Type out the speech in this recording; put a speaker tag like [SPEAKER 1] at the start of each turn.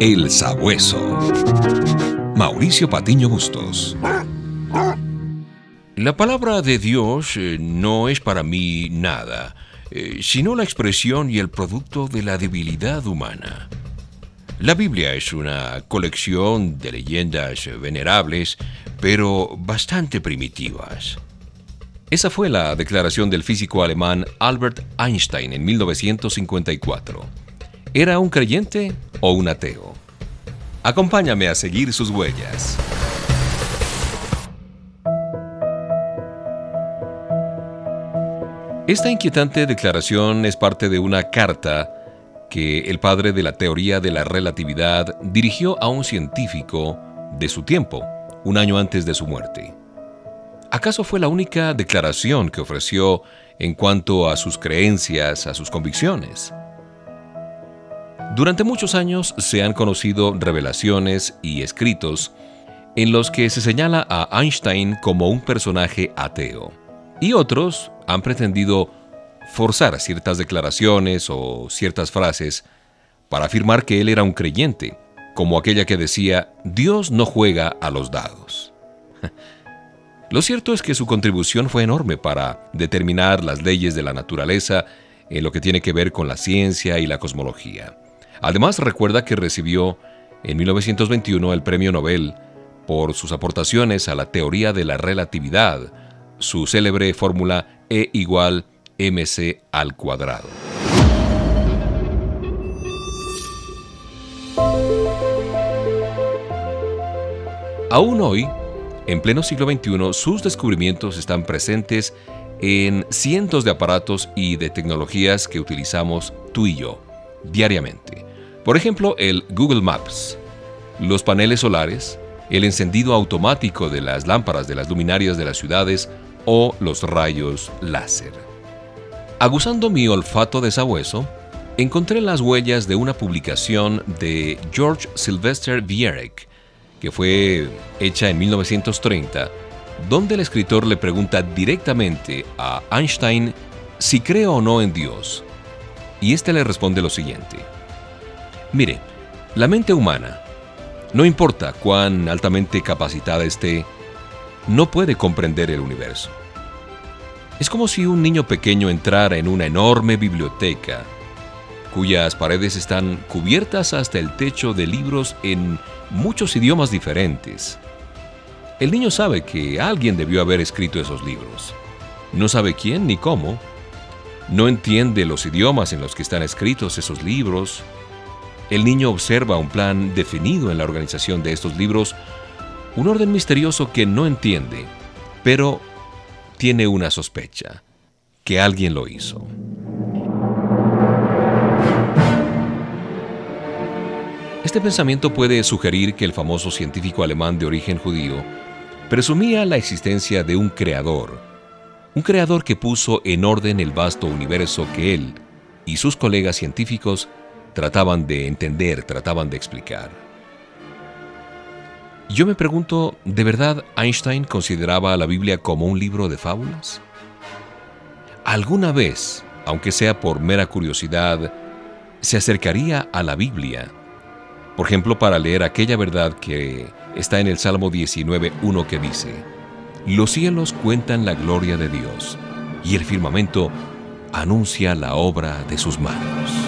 [SPEAKER 1] El Sabueso. Mauricio Patiño Bustos.
[SPEAKER 2] La palabra de Dios eh, no es para mí nada, eh, sino la expresión y el producto de la debilidad humana. La Biblia es una colección de leyendas venerables, pero bastante primitivas. Esa fue la declaración del físico alemán Albert Einstein en 1954. ¿Era un creyente o un ateo? Acompáñame a seguir sus huellas. Esta inquietante declaración es parte de una carta que el padre de la teoría de la relatividad dirigió a un científico de su tiempo, un año antes de su muerte. ¿Acaso fue la única declaración que ofreció en cuanto a sus creencias, a sus convicciones? Durante muchos años se han conocido revelaciones y escritos en los que se señala a Einstein como un personaje ateo, y otros han pretendido forzar ciertas declaraciones o ciertas frases para afirmar que él era un creyente, como aquella que decía, Dios no juega a los dados. Lo cierto es que su contribución fue enorme para determinar las leyes de la naturaleza en lo que tiene que ver con la ciencia y la cosmología. Además, recuerda que recibió en 1921 el Premio Nobel por sus aportaciones a la teoría de la relatividad, su célebre fórmula E igual mc al cuadrado. Aún hoy, en pleno siglo XXI, sus descubrimientos están presentes en cientos de aparatos y de tecnologías que utilizamos tú y yo diariamente. Por ejemplo, el Google Maps, los paneles solares, el encendido automático de las lámparas de las luminarias de las ciudades o los rayos láser. Aguzando mi olfato de sabueso, encontré las huellas de una publicación de George Sylvester Viereck, que fue hecha en 1930, donde el escritor le pregunta directamente a Einstein si cree o no en Dios. Y éste le responde lo siguiente. Mire, la mente humana, no importa cuán altamente capacitada esté, no puede comprender el universo. Es como si un niño pequeño entrara en una enorme biblioteca, cuyas paredes están cubiertas hasta el techo de libros en muchos idiomas diferentes. El niño sabe que alguien debió haber escrito esos libros. No sabe quién ni cómo. No entiende los idiomas en los que están escritos esos libros. El niño observa un plan definido en la organización de estos libros, un orden misterioso que no entiende, pero tiene una sospecha, que alguien lo hizo. Este pensamiento puede sugerir que el famoso científico alemán de origen judío presumía la existencia de un creador, un creador que puso en orden el vasto universo que él y sus colegas científicos trataban de entender, trataban de explicar. Yo me pregunto, ¿de verdad Einstein consideraba a la Biblia como un libro de fábulas? ¿Alguna vez, aunque sea por mera curiosidad, se acercaría a la Biblia por ejemplo, para leer aquella verdad que está en el Salmo 19.1 que dice, Los cielos cuentan la gloria de Dios, y el firmamento anuncia la obra de sus manos.